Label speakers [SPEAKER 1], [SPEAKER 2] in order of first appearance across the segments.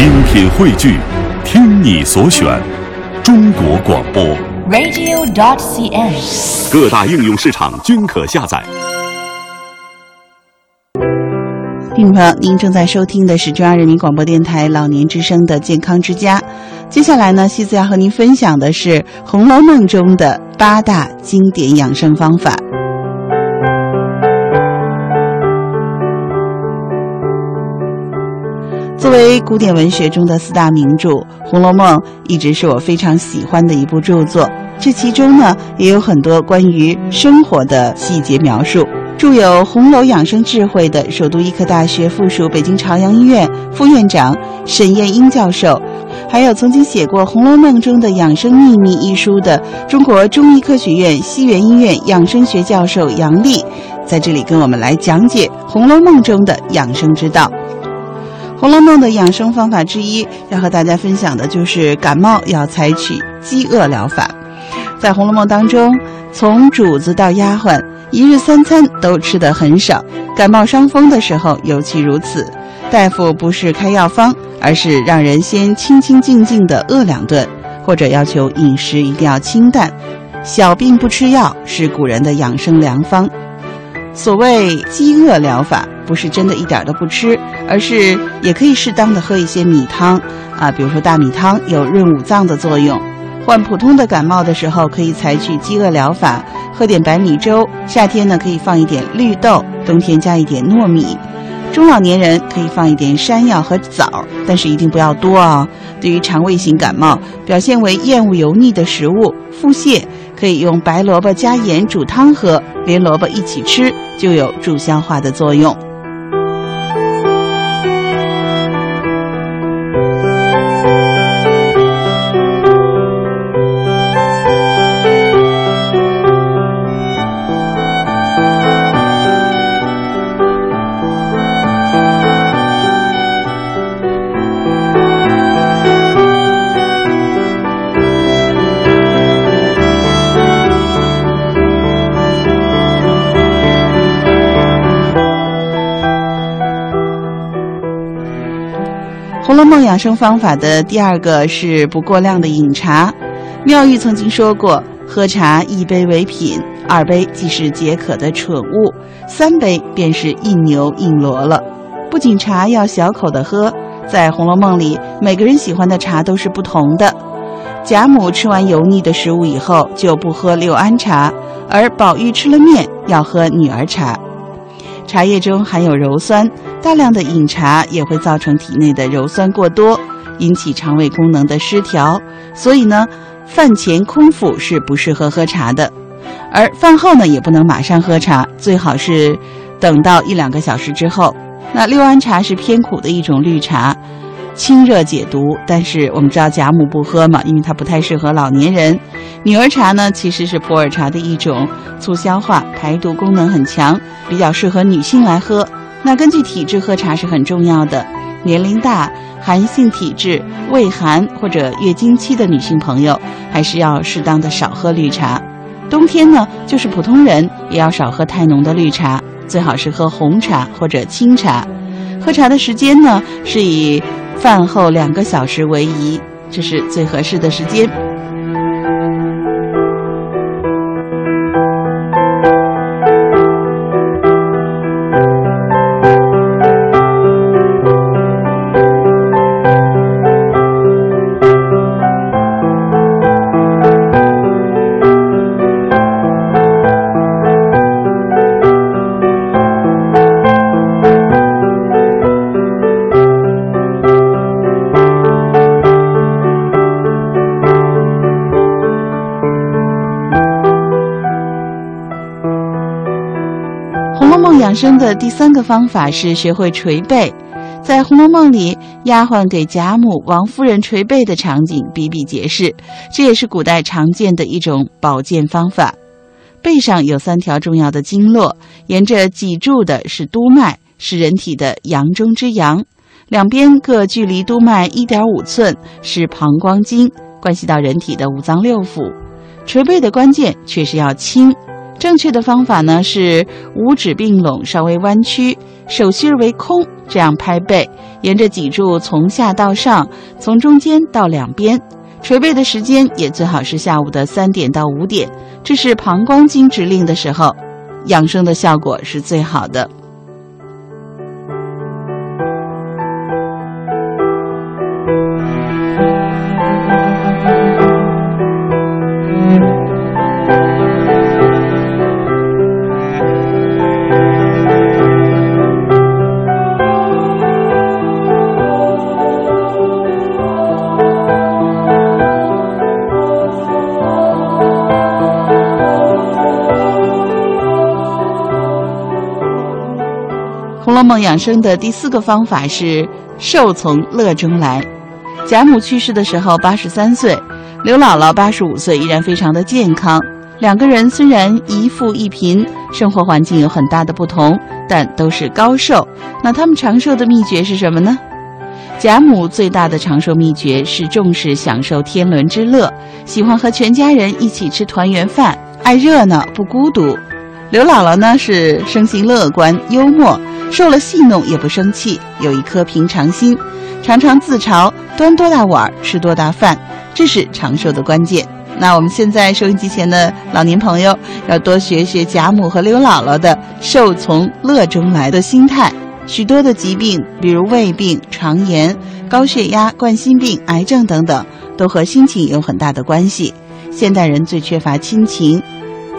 [SPEAKER 1] 精品汇聚，听你所选，中国广播。
[SPEAKER 2] radio.dot.cn，。
[SPEAKER 1] 各大应用市场均可下载。
[SPEAKER 3] 听众朋友，您正在收听的是中央人民广播电台老年之声的健康之家。接下来呢，西子要和您分享的是《红楼梦》中的八大经典养生方法。作为古典文学中的四大名著，《红楼梦》一直是我非常喜欢的一部著作。这其中呢，也有很多关于生活的细节描述。著有《红楼养生智慧》的首都医科大学附属北京朝阳医院副院长沈燕英教授，还有曾经写过《红楼梦》中的养生秘密一书的中国中医科学院西园医院养生学教授杨丽，在这里跟我们来讲解《红楼梦》中的养生之道。《红楼梦》的养生方法之一，要和大家分享的就是感冒要采取饥饿疗法。在《红楼梦》当中，从主子到丫鬟，一日三餐都吃得很少，感冒伤风的时候尤其如此。大夫不是开药方，而是让人先清清静静地饿两顿，或者要求饮食一定要清淡。小病不吃药是古人的养生良方。所谓饥饿疗法，不是真的一点都不吃，而是也可以适当的喝一些米汤啊，比如说大米汤有润五脏的作用。患普通的感冒的时候，可以采取饥饿疗法，喝点白米粥。夏天呢，可以放一点绿豆；冬天加一点糯米。中老年人可以放一点山药和枣，但是一定不要多啊、哦。对于肠胃型感冒，表现为厌恶油腻的食物、腹泻，可以用白萝卜加盐煮汤喝，连萝卜一起吃，就有助消化的作用。《红楼梦》养生方法的第二个是不过量的饮茶。妙玉曾经说过：“喝茶一杯为品，二杯即是解渴的蠢物，三杯便是印牛印罗了。”不仅茶要小口的喝，在《红楼梦》里，每个人喜欢的茶都是不同的。贾母吃完油腻的食物以后就不喝六安茶，而宝玉吃了面要喝女儿茶。茶叶中含有鞣酸，大量的饮茶也会造成体内的鞣酸过多，引起肠胃功能的失调。所以呢，饭前空腹是不适合喝茶的，而饭后呢也不能马上喝茶，最好是等到一两个小时之后。那六安茶是偏苦的一种绿茶，清热解毒，但是我们知道贾母不喝嘛，因为它不太适合老年人。女儿茶呢，其实是普洱茶的一种，促消化、排毒功能很强，比较适合女性来喝。那根据体质喝茶是很重要的，年龄大、寒性体质、胃寒或者月经期的女性朋友，还是要适当的少喝绿茶。冬天呢，就是普通人也要少喝太浓的绿茶，最好是喝红茶或者清茶。喝茶的时间呢，是以饭后两个小时为宜，这是最合适的时间。养生的第三个方法是学会捶背。在《红楼梦》里，丫鬟给贾母、王夫人捶背的场景比比皆是，这也是古代常见的一种保健方法。背上有三条重要的经络，沿着脊柱的是督脉，是人体的阳中之阳；两边各距离督脉一点五寸，是膀胱经，关系到人体的五脏六腑。捶背的关键却是要轻。正确的方法呢是五指并拢，稍微弯曲，手心为空，这样拍背，沿着脊柱从下到上，从中间到两边，捶背的时间也最好是下午的三点到五点，这是膀胱经指令的时候，养生的效果是最好的。《梦》养生的第四个方法是寿从乐中来。贾母去世的时候八十三岁，刘姥姥八十五岁，依然非常的健康。两个人虽然一富一贫，生活环境有很大的不同，但都是高寿。那他们长寿的秘诀是什么呢？贾母最大的长寿秘诀是重视享受天伦之乐，喜欢和全家人一起吃团圆饭，爱热闹不孤独。刘姥姥呢是生性乐观幽默。受了戏弄也不生气，有一颗平常心，常常自嘲端多大碗吃多大饭，这是长寿的关键。那我们现在收音机前的老年朋友要多学学贾母和刘姥姥的寿从乐中来的心态。许多的疾病，比如胃病、肠炎、高血压、冠心病、癌症等等，都和心情有很大的关系。现代人最缺乏亲情。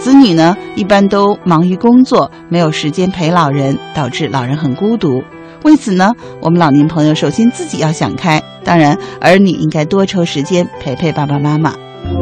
[SPEAKER 3] 子女呢，一般都忙于工作，没有时间陪老人，导致老人很孤独。为此呢，我们老年朋友首先自己要想开，当然，儿女应该多抽时间陪陪爸爸妈妈。